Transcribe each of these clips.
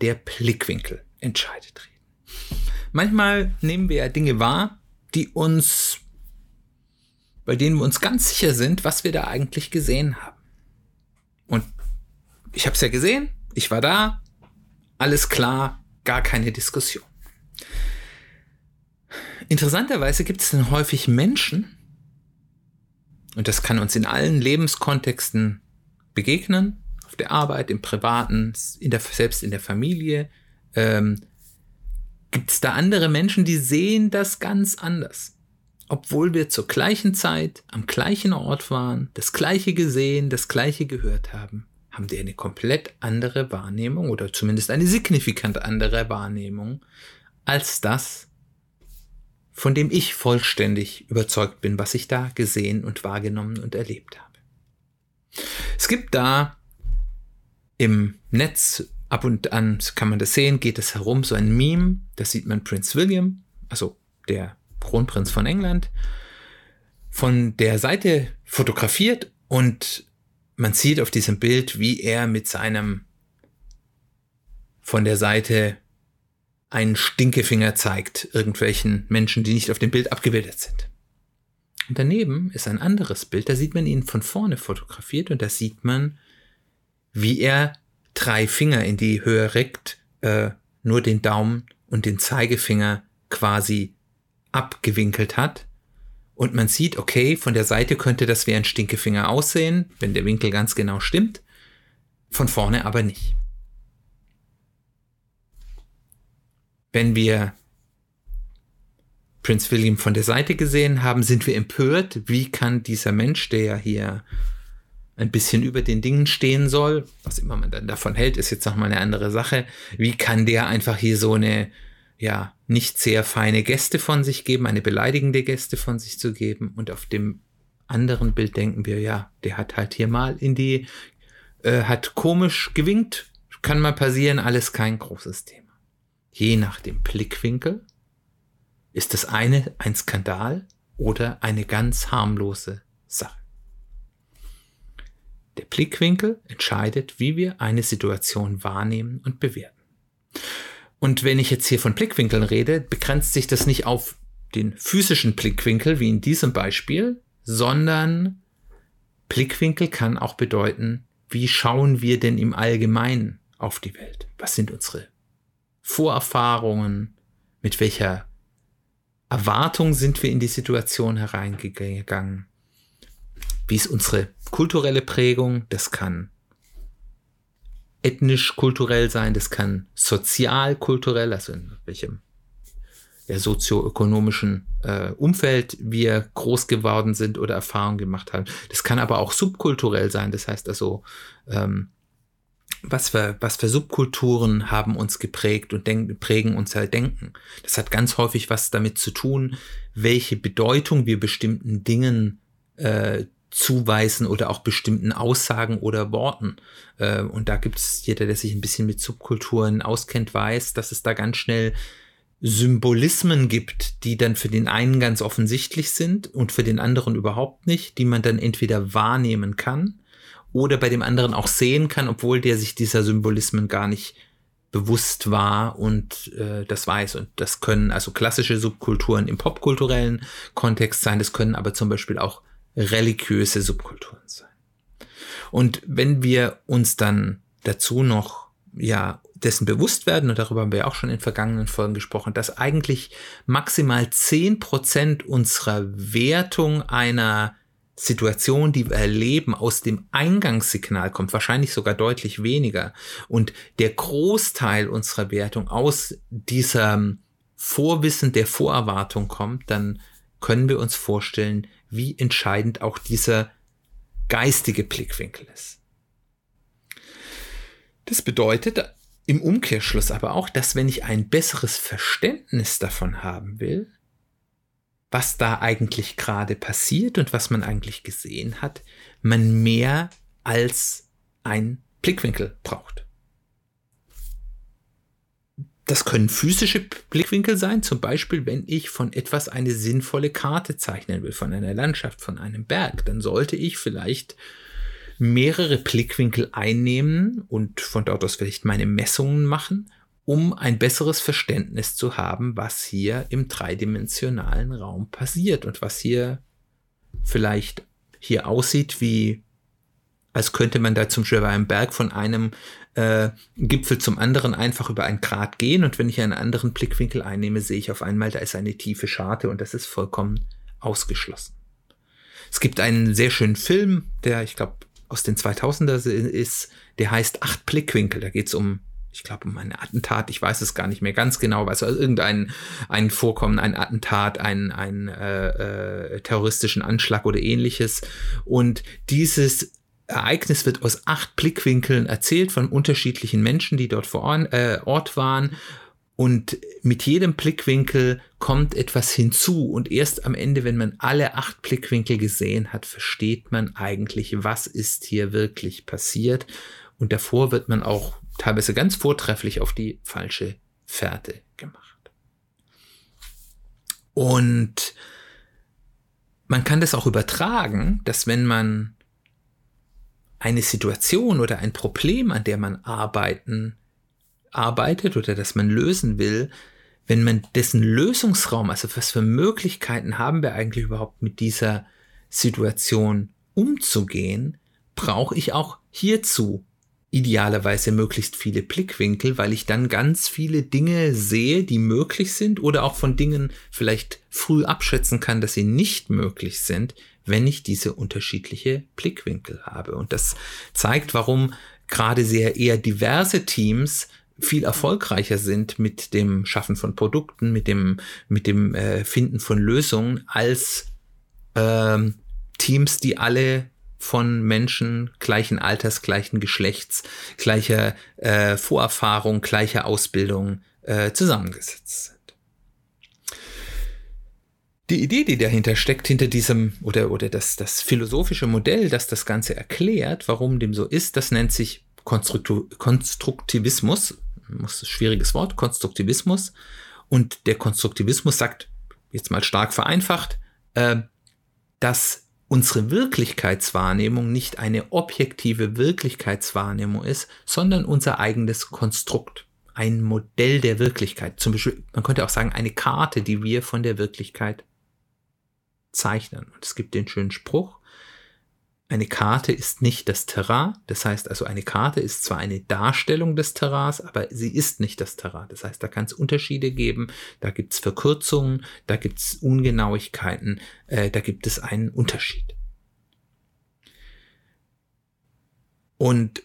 der Blickwinkel entscheidet reden. Manchmal nehmen wir ja Dinge wahr, die uns, bei denen wir uns ganz sicher sind, was wir da eigentlich gesehen haben. Und ich habe es ja gesehen, ich war da, alles klar, gar keine Diskussion. Interessanterweise gibt es dann häufig Menschen, und das kann uns in allen Lebenskontexten begegnen, der Arbeit, im Privaten, in der, selbst in der Familie, ähm, gibt es da andere Menschen, die sehen das ganz anders. Obwohl wir zur gleichen Zeit am gleichen Ort waren, das gleiche gesehen, das gleiche gehört haben, haben die eine komplett andere Wahrnehmung oder zumindest eine signifikant andere Wahrnehmung als das, von dem ich vollständig überzeugt bin, was ich da gesehen und wahrgenommen und erlebt habe. Es gibt da im Netz ab und an kann man das sehen, geht es herum, so ein Meme, da sieht man Prinz William, also der Kronprinz von England, von der Seite fotografiert und man sieht auf diesem Bild, wie er mit seinem von der Seite einen Stinkefinger zeigt irgendwelchen Menschen, die nicht auf dem Bild abgebildet sind. Und daneben ist ein anderes Bild, da sieht man ihn von vorne fotografiert und da sieht man, wie er drei Finger in die Höhe reckt, äh, nur den Daumen und den Zeigefinger quasi abgewinkelt hat. Und man sieht, okay, von der Seite könnte das wie ein Stinkefinger aussehen, wenn der Winkel ganz genau stimmt, von vorne aber nicht. Wenn wir Prinz William von der Seite gesehen haben, sind wir empört. Wie kann dieser Mensch, der ja hier ein bisschen über den Dingen stehen soll, was immer man dann davon hält, ist jetzt nochmal eine andere Sache. Wie kann der einfach hier so eine, ja, nicht sehr feine Gäste von sich geben, eine beleidigende Gäste von sich zu geben? Und auf dem anderen Bild denken wir, ja, der hat halt hier mal in die, äh, hat komisch gewinkt, kann mal passieren, alles kein großes Thema. Je nach dem Blickwinkel ist das eine ein Skandal oder eine ganz harmlose Sache. Der Blickwinkel entscheidet, wie wir eine Situation wahrnehmen und bewerten. Und wenn ich jetzt hier von Blickwinkeln rede, begrenzt sich das nicht auf den physischen Blickwinkel, wie in diesem Beispiel, sondern Blickwinkel kann auch bedeuten, wie schauen wir denn im Allgemeinen auf die Welt? Was sind unsere Vorerfahrungen? Mit welcher Erwartung sind wir in die Situation hereingegangen? Wie ist unsere kulturelle Prägung? Das kann ethnisch-kulturell sein, das kann sozial-kulturell, also in welchem ja, sozioökonomischen äh, Umfeld wir groß geworden sind oder Erfahrungen gemacht haben. Das kann aber auch subkulturell sein, das heißt also, ähm, was für, was für Subkulturen haben uns geprägt und denk, prägen unser Denken. Das hat ganz häufig was damit zu tun, welche Bedeutung wir bestimmten Dingen äh, zuweisen oder auch bestimmten Aussagen oder Worten. Äh, und da gibt es jeder, der sich ein bisschen mit Subkulturen auskennt, weiß, dass es da ganz schnell Symbolismen gibt, die dann für den einen ganz offensichtlich sind und für den anderen überhaupt nicht, die man dann entweder wahrnehmen kann oder bei dem anderen auch sehen kann, obwohl der sich dieser Symbolismen gar nicht bewusst war und äh, das weiß. Und das können also klassische Subkulturen im popkulturellen Kontext sein, das können aber zum Beispiel auch religiöse Subkulturen sein. Und wenn wir uns dann dazu noch ja dessen bewusst werden, und darüber haben wir auch schon in vergangenen Folgen gesprochen, dass eigentlich maximal zehn Prozent unserer Wertung einer Situation, die wir erleben, aus dem Eingangssignal kommt, wahrscheinlich sogar deutlich weniger. Und der Großteil unserer Wertung aus diesem Vorwissen der Vorerwartung kommt, dann können wir uns vorstellen, wie entscheidend auch dieser geistige Blickwinkel ist. Das bedeutet, im Umkehrschluss aber auch, dass wenn ich ein besseres Verständnis davon haben will, was da eigentlich gerade passiert und was man eigentlich gesehen hat, man mehr als ein Blickwinkel braucht. Das können physische Blickwinkel sein, zum Beispiel wenn ich von etwas eine sinnvolle Karte zeichnen will, von einer Landschaft, von einem Berg, dann sollte ich vielleicht mehrere Blickwinkel einnehmen und von dort aus vielleicht meine Messungen machen, um ein besseres Verständnis zu haben, was hier im dreidimensionalen Raum passiert und was hier vielleicht hier aussieht wie als könnte man da zum Beispiel bei einem Berg von einem äh, Gipfel zum anderen einfach über ein Grad gehen und wenn ich einen anderen Blickwinkel einnehme, sehe ich auf einmal, da ist eine tiefe Scharte und das ist vollkommen ausgeschlossen. Es gibt einen sehr schönen Film, der ich glaube aus den 2000er ist, der heißt Acht Blickwinkel. Da geht es um, ich glaube, um ein Attentat. Ich weiß es gar nicht mehr ganz genau, also irgendein ein Vorkommen, ein Attentat, ein, ein äh, äh, terroristischen Anschlag oder ähnliches. Und dieses Ereignis wird aus acht Blickwinkeln erzählt von unterschiedlichen Menschen, die dort vor Ort, äh, Ort waren. Und mit jedem Blickwinkel kommt etwas hinzu. Und erst am Ende, wenn man alle acht Blickwinkel gesehen hat, versteht man eigentlich, was ist hier wirklich passiert. Und davor wird man auch teilweise ganz vortrefflich auf die falsche Fährte gemacht. Und man kann das auch übertragen, dass wenn man eine Situation oder ein Problem, an der man arbeiten, arbeitet oder das man lösen will, wenn man dessen Lösungsraum, also was für Möglichkeiten haben wir eigentlich überhaupt mit dieser Situation umzugehen, brauche ich auch hierzu idealerweise möglichst viele Blickwinkel, weil ich dann ganz viele Dinge sehe, die möglich sind oder auch von Dingen vielleicht früh abschätzen kann, dass sie nicht möglich sind, wenn ich diese unterschiedliche Blickwinkel habe. Und das zeigt, warum gerade sehr eher diverse Teams viel erfolgreicher sind mit dem Schaffen von Produkten, mit dem, mit dem äh, Finden von Lösungen als ähm, Teams, die alle von Menschen gleichen Alters, gleichen Geschlechts, gleicher äh, Vorerfahrung, gleicher Ausbildung äh, zusammengesetzt sind. Die Idee, die dahinter steckt, hinter diesem oder, oder das, das philosophische Modell, das das Ganze erklärt, warum dem so ist, das nennt sich Konstruktivismus. Das ein schwieriges Wort, Konstruktivismus. Und der Konstruktivismus sagt, jetzt mal stark vereinfacht, äh, dass unsere Wirklichkeitswahrnehmung nicht eine objektive Wirklichkeitswahrnehmung ist, sondern unser eigenes Konstrukt. Ein Modell der Wirklichkeit. Zum Beispiel, man könnte auch sagen, eine Karte, die wir von der Wirklichkeit zeichnen. Und es gibt den schönen Spruch, eine Karte ist nicht das Terrain. Das heißt also, eine Karte ist zwar eine Darstellung des Terrains, aber sie ist nicht das Terrain. Das heißt, da kann es Unterschiede geben, da gibt es Verkürzungen, da gibt es Ungenauigkeiten, äh, da gibt es einen Unterschied. Und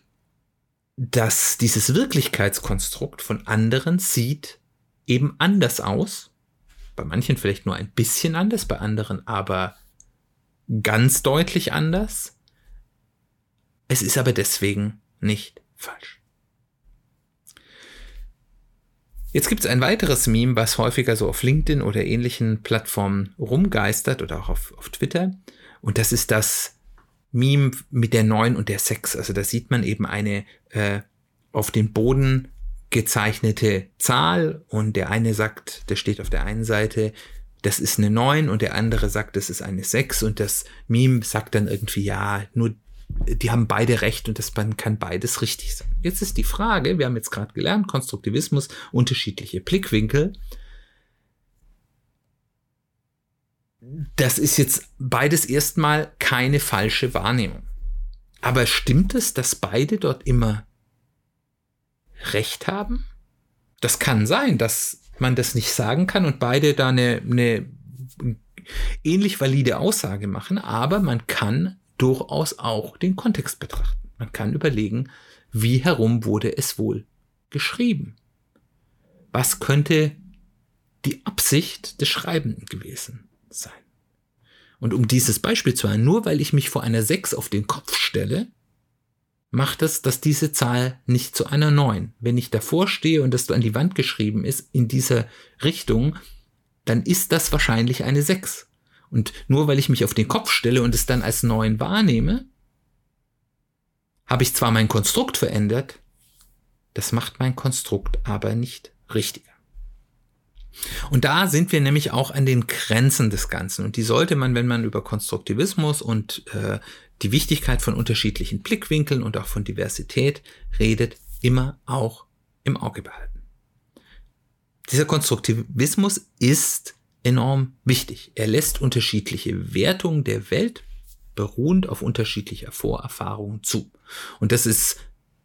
dass dieses Wirklichkeitskonstrukt von anderen sieht eben anders aus bei manchen vielleicht nur ein bisschen anders, bei anderen aber ganz deutlich anders. Es ist aber deswegen nicht falsch. Jetzt gibt es ein weiteres Meme, was häufiger so auf LinkedIn oder ähnlichen Plattformen rumgeistert oder auch auf, auf Twitter. Und das ist das Meme mit der 9 und der 6. Also da sieht man eben eine äh, auf den Boden gezeichnete Zahl und der eine sagt, der steht auf der einen Seite, das ist eine 9 und der andere sagt, das ist eine 6 und das Meme sagt dann irgendwie, ja, nur die haben beide recht und das kann beides richtig sein. Jetzt ist die Frage, wir haben jetzt gerade gelernt, Konstruktivismus, unterschiedliche Blickwinkel. Das ist jetzt beides erstmal keine falsche Wahrnehmung. Aber stimmt es, dass beide dort immer recht haben? Das kann sein, dass man das nicht sagen kann und beide da eine, eine ähnlich valide Aussage machen, aber man kann durchaus auch den Kontext betrachten. Man kann überlegen, wie herum wurde es wohl geschrieben? Was könnte die Absicht des Schreibenden gewesen sein? Und um dieses Beispiel zu haben, nur weil ich mich vor einer 6 auf den Kopf stelle, macht es, dass diese Zahl nicht zu einer 9. Wenn ich davor stehe und das an die Wand geschrieben ist in dieser Richtung, dann ist das wahrscheinlich eine 6. Und nur weil ich mich auf den Kopf stelle und es dann als 9 wahrnehme, habe ich zwar mein Konstrukt verändert, das macht mein Konstrukt aber nicht richtiger. Und da sind wir nämlich auch an den Grenzen des Ganzen. Und die sollte man, wenn man über Konstruktivismus und äh, die Wichtigkeit von unterschiedlichen Blickwinkeln und auch von Diversität redet, immer auch im Auge behalten. Dieser Konstruktivismus ist enorm wichtig. Er lässt unterschiedliche Wertungen der Welt beruhend auf unterschiedlicher Vorerfahrungen zu. Und das ist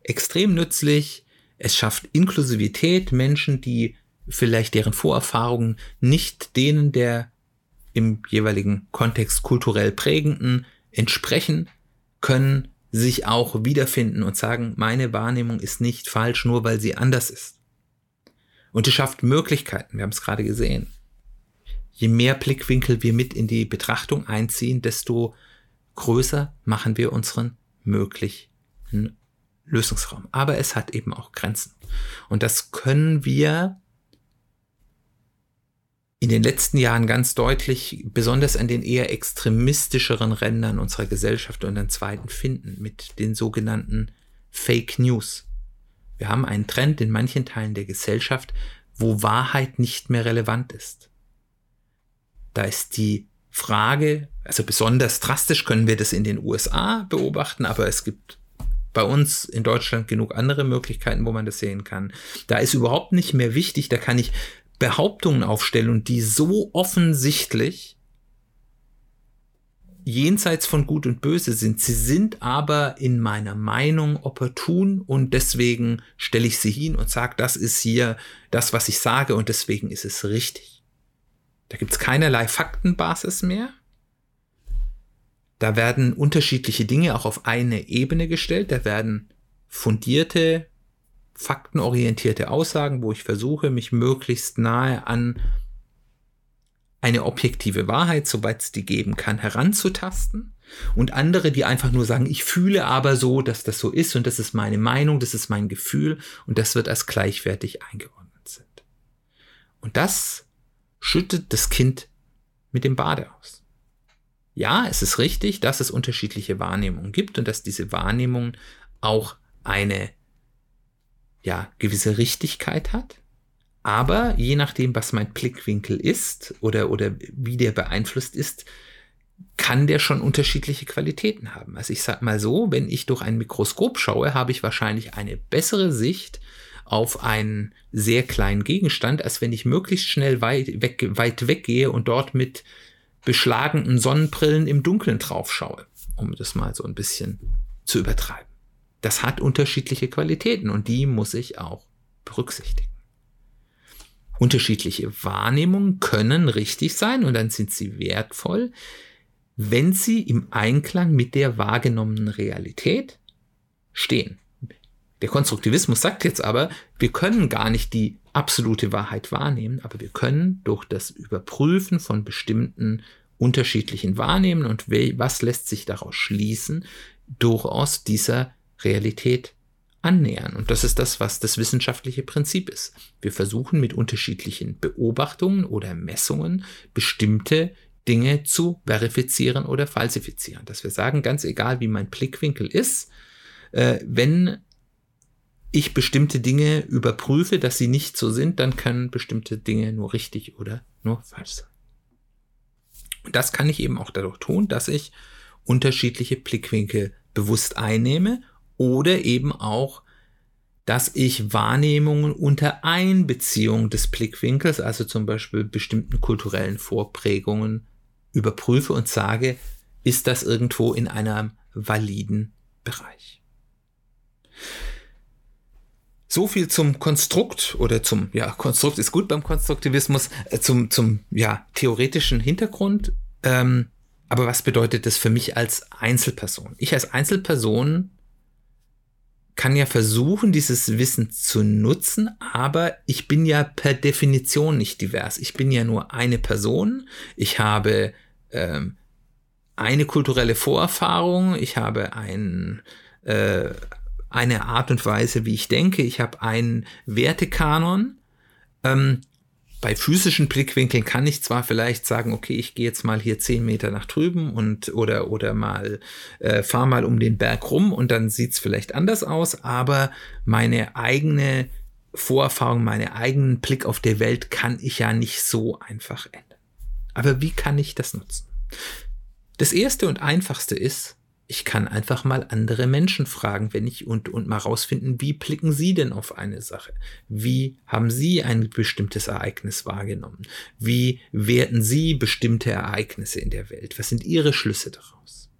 extrem nützlich. Es schafft Inklusivität, Menschen, die vielleicht deren Vorerfahrungen nicht denen der im jeweiligen Kontext kulturell prägenden entsprechen, können sich auch wiederfinden und sagen, meine Wahrnehmung ist nicht falsch, nur weil sie anders ist. Und es schafft Möglichkeiten, wir haben es gerade gesehen. Je mehr Blickwinkel wir mit in die Betrachtung einziehen, desto größer machen wir unseren möglichen Lösungsraum. Aber es hat eben auch Grenzen. Und das können wir in den letzten Jahren ganz deutlich, besonders an den eher extremistischeren Rändern unserer Gesellschaft und an zweiten finden, mit den sogenannten Fake News. Wir haben einen Trend in manchen Teilen der Gesellschaft, wo Wahrheit nicht mehr relevant ist. Da ist die Frage, also besonders drastisch können wir das in den USA beobachten, aber es gibt bei uns in Deutschland genug andere Möglichkeiten, wo man das sehen kann. Da ist überhaupt nicht mehr wichtig, da kann ich Behauptungen aufstellen und die so offensichtlich jenseits von Gut und Böse sind. Sie sind aber in meiner Meinung opportun und deswegen stelle ich sie hin und sage, das ist hier das, was ich sage und deswegen ist es richtig. Da gibt es keinerlei Faktenbasis mehr. Da werden unterschiedliche Dinge auch auf eine Ebene gestellt. Da werden fundierte faktenorientierte Aussagen, wo ich versuche, mich möglichst nahe an eine objektive Wahrheit, soweit es die geben kann, heranzutasten. Und andere, die einfach nur sagen, ich fühle aber so, dass das so ist und das ist meine Meinung, das ist mein Gefühl und das wird als gleichwertig eingeordnet sind. Und das schüttet das Kind mit dem Bade aus. Ja, es ist richtig, dass es unterschiedliche Wahrnehmungen gibt und dass diese Wahrnehmungen auch eine ja, gewisse Richtigkeit hat. Aber je nachdem, was mein Blickwinkel ist oder, oder wie der beeinflusst ist, kann der schon unterschiedliche Qualitäten haben. Also ich sag mal so, wenn ich durch ein Mikroskop schaue, habe ich wahrscheinlich eine bessere Sicht auf einen sehr kleinen Gegenstand, als wenn ich möglichst schnell weit, weg, weit weggehe und dort mit beschlagenen Sonnenbrillen im Dunkeln drauf schaue, um das mal so ein bisschen zu übertreiben das hat unterschiedliche Qualitäten und die muss ich auch berücksichtigen. Unterschiedliche Wahrnehmungen können richtig sein und dann sind sie wertvoll, wenn sie im Einklang mit der wahrgenommenen Realität stehen. Der Konstruktivismus sagt jetzt aber, wir können gar nicht die absolute Wahrheit wahrnehmen, aber wir können durch das Überprüfen von bestimmten unterschiedlichen Wahrnehmen und was lässt sich daraus schließen, durchaus dieser Realität annähern. Und das ist das, was das wissenschaftliche Prinzip ist. Wir versuchen mit unterschiedlichen Beobachtungen oder Messungen bestimmte Dinge zu verifizieren oder falsifizieren. Dass wir sagen, ganz egal wie mein Blickwinkel ist, äh, wenn ich bestimmte Dinge überprüfe, dass sie nicht so sind, dann können bestimmte Dinge nur richtig oder nur falsch sein. Und das kann ich eben auch dadurch tun, dass ich unterschiedliche Blickwinkel bewusst einnehme oder eben auch, dass ich Wahrnehmungen unter Einbeziehung des Blickwinkels, also zum Beispiel bestimmten kulturellen Vorprägungen, überprüfe und sage, ist das irgendwo in einem validen Bereich. So viel zum Konstrukt oder zum, ja, Konstrukt ist gut beim Konstruktivismus, äh, zum, zum, ja, theoretischen Hintergrund. Ähm, aber was bedeutet das für mich als Einzelperson? Ich als Einzelperson kann ja versuchen, dieses Wissen zu nutzen, aber ich bin ja per Definition nicht divers. Ich bin ja nur eine Person. Ich habe ähm, eine kulturelle Vorerfahrung, ich habe ein, äh, eine Art und Weise, wie ich denke. Ich habe einen Wertekanon. Ähm, bei physischen Blickwinkeln kann ich zwar vielleicht sagen, okay, ich gehe jetzt mal hier zehn Meter nach drüben und oder oder mal äh, fahr mal um den Berg rum und dann sieht's vielleicht anders aus, aber meine eigene Vorerfahrung, meinen eigenen Blick auf die Welt kann ich ja nicht so einfach ändern. Aber wie kann ich das nutzen? Das erste und einfachste ist, ich kann einfach mal andere Menschen fragen, wenn ich und, und mal rausfinden, wie blicken Sie denn auf eine Sache? Wie haben Sie ein bestimmtes Ereignis wahrgenommen? Wie werten Sie bestimmte Ereignisse in der Welt? Was sind Ihre Schlüsse daraus?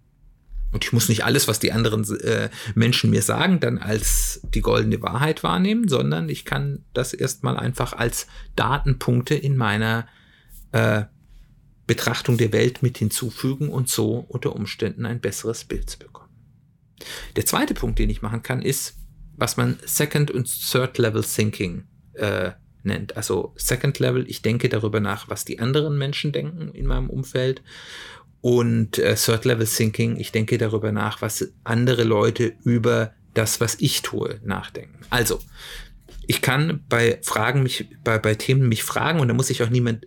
Und ich muss nicht alles, was die anderen äh, Menschen mir sagen, dann als die goldene Wahrheit wahrnehmen, sondern ich kann das erstmal einfach als Datenpunkte in meiner äh, Betrachtung der Welt mit hinzufügen und so unter Umständen ein besseres Bild zu bekommen. Der zweite Punkt, den ich machen kann, ist, was man Second und Third Level Thinking äh, nennt. Also Second Level, ich denke darüber nach, was die anderen Menschen denken in meinem Umfeld. Und äh, Third Level Thinking, ich denke darüber nach, was andere Leute über das, was ich tue, nachdenken. Also, ich kann bei Fragen mich, bei, bei Themen mich fragen und da muss ich auch niemand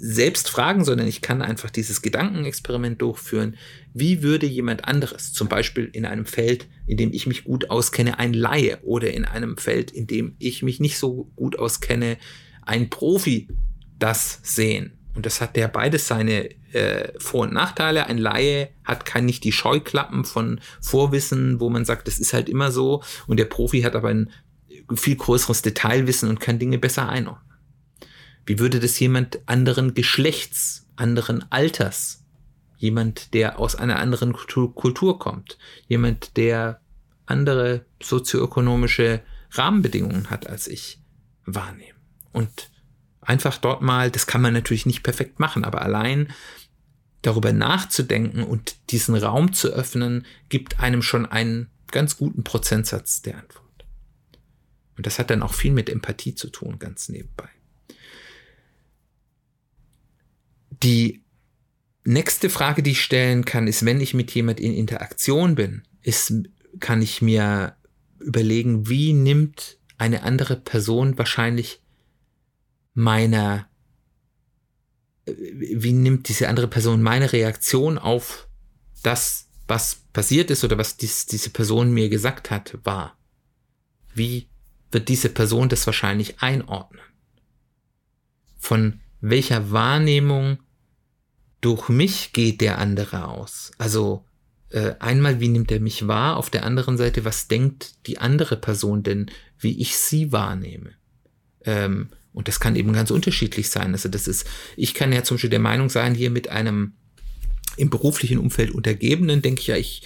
selbst fragen, sondern ich kann einfach dieses Gedankenexperiment durchführen. Wie würde jemand anderes, zum Beispiel in einem Feld, in dem ich mich gut auskenne, ein Laie oder in einem Feld, in dem ich mich nicht so gut auskenne, ein Profi das sehen? Und das hat ja beides seine äh, Vor- und Nachteile. Ein Laie hat kann nicht die Scheuklappen von Vorwissen, wo man sagt, das ist halt immer so. Und der Profi hat aber ein viel größeres Detailwissen und kann Dinge besser einordnen. Wie würde das jemand anderen Geschlechts, anderen Alters, jemand, der aus einer anderen Kultur, kommt, jemand, der andere sozioökonomische Rahmenbedingungen hat als ich, wahrnehmen? Und einfach dort mal, das kann man natürlich nicht perfekt machen, aber allein darüber nachzudenken und diesen Raum zu öffnen, gibt einem schon einen ganz guten Prozentsatz der Antwort. Und das hat dann auch viel mit Empathie zu tun, ganz nebenbei. Die nächste Frage, die ich stellen kann, ist, wenn ich mit jemand in Interaktion bin, ist, kann ich mir überlegen, wie nimmt eine andere Person wahrscheinlich meiner, wie nimmt diese andere Person meine Reaktion auf das, was passiert ist oder was dies, diese Person mir gesagt hat, wahr? Wie wird diese Person das wahrscheinlich einordnen? Von welcher Wahrnehmung durch mich geht der andere aus. Also äh, einmal, wie nimmt er mich wahr? Auf der anderen Seite, was denkt die andere Person denn, wie ich sie wahrnehme? Ähm, und das kann eben ganz unterschiedlich sein. Also das ist, ich kann ja zum Beispiel der Meinung sein, hier mit einem im beruflichen Umfeld Untergebenen, denke ich ja, ich,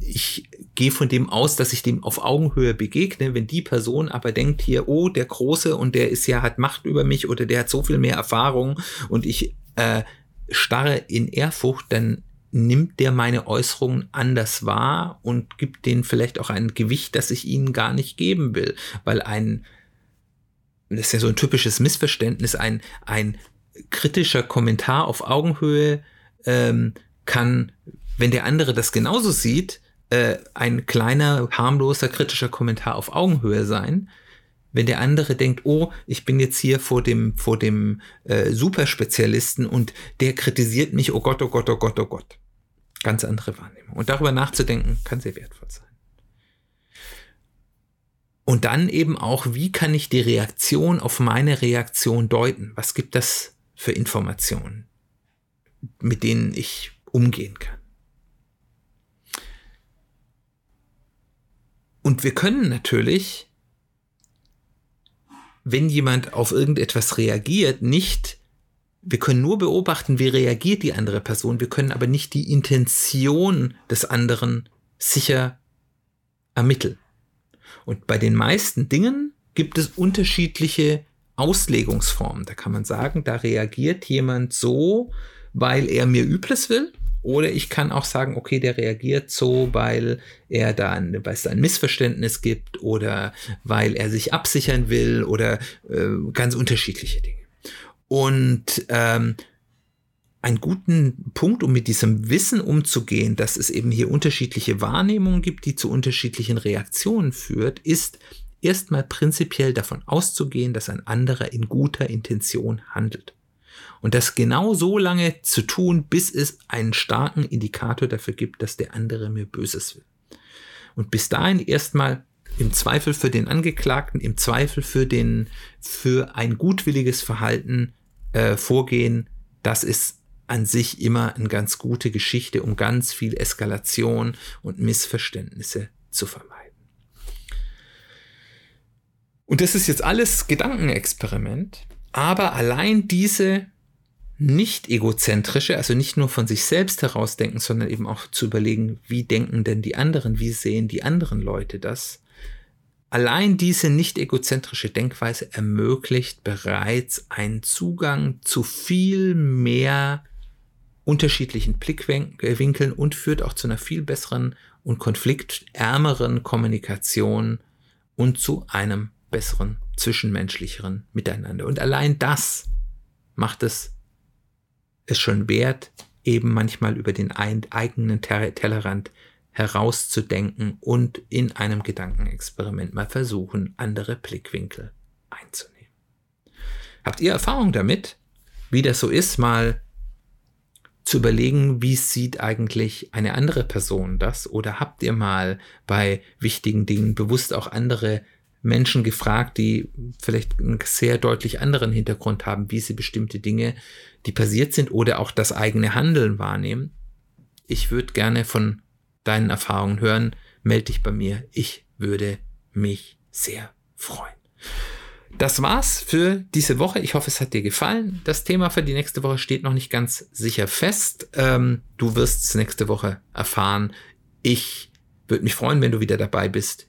ich gehe von dem aus, dass ich dem auf Augenhöhe begegne. Wenn die Person aber denkt hier, oh, der Große und der ist ja, hat Macht über mich oder der hat so viel mehr Erfahrung und ich äh, starre in Ehrfurcht, dann nimmt der meine Äußerungen anders wahr und gibt denen vielleicht auch ein Gewicht, das ich ihnen gar nicht geben will, weil ein, das ist ja so ein typisches Missverständnis, ein, ein kritischer Kommentar auf Augenhöhe ähm, kann, wenn der andere das genauso sieht, äh, ein kleiner, harmloser, kritischer Kommentar auf Augenhöhe sein wenn der andere denkt, oh, ich bin jetzt hier vor dem, vor dem äh, Superspezialisten und der kritisiert mich, oh Gott, oh Gott, oh Gott, oh Gott. Ganz andere Wahrnehmung. Und darüber nachzudenken, kann sehr wertvoll sein. Und dann eben auch, wie kann ich die Reaktion auf meine Reaktion deuten? Was gibt das für Informationen, mit denen ich umgehen kann? Und wir können natürlich wenn jemand auf irgendetwas reagiert, nicht, wir können nur beobachten, wie reagiert die andere Person, wir können aber nicht die Intention des anderen sicher ermitteln. Und bei den meisten Dingen gibt es unterschiedliche Auslegungsformen. Da kann man sagen, da reagiert jemand so, weil er mir Übles will oder ich kann auch sagen, okay, der reagiert so, weil er da ein, weil es da ein Missverständnis gibt oder weil er sich absichern will oder äh, ganz unterschiedliche Dinge. Und ähm, einen guten Punkt, um mit diesem Wissen umzugehen, dass es eben hier unterschiedliche Wahrnehmungen gibt, die zu unterschiedlichen Reaktionen führt, ist erstmal prinzipiell davon auszugehen, dass ein anderer in guter Intention handelt. Und das genau so lange zu tun, bis es einen starken Indikator dafür gibt, dass der andere mir Böses will. Und bis dahin erstmal im Zweifel für den Angeklagten, im Zweifel für den, für ein gutwilliges Verhalten äh, vorgehen, das ist an sich immer eine ganz gute Geschichte, um ganz viel Eskalation und Missverständnisse zu vermeiden. Und das ist jetzt alles Gedankenexperiment, aber allein diese nicht egozentrische, also nicht nur von sich selbst herausdenken, sondern eben auch zu überlegen, wie denken denn die anderen, wie sehen die anderen Leute das. Allein diese nicht egozentrische Denkweise ermöglicht bereits einen Zugang zu viel mehr unterschiedlichen Blickwinkeln und führt auch zu einer viel besseren und konfliktärmeren Kommunikation und zu einem besseren zwischenmenschlicheren Miteinander. Und allein das macht es es schon wert, eben manchmal über den eigenen Tellerrand herauszudenken und in einem Gedankenexperiment mal versuchen, andere Blickwinkel einzunehmen. Habt ihr Erfahrung damit, wie das so ist, mal zu überlegen, wie sieht eigentlich eine andere Person das? Oder habt ihr mal bei wichtigen Dingen bewusst auch andere Menschen gefragt, die vielleicht einen sehr deutlich anderen Hintergrund haben, wie sie bestimmte Dinge, die passiert sind oder auch das eigene Handeln wahrnehmen. Ich würde gerne von deinen Erfahrungen hören. Meld dich bei mir. Ich würde mich sehr freuen. Das war's für diese Woche. Ich hoffe, es hat dir gefallen. Das Thema für die nächste Woche steht noch nicht ganz sicher fest. Ähm, du wirst es nächste Woche erfahren. Ich würde mich freuen, wenn du wieder dabei bist.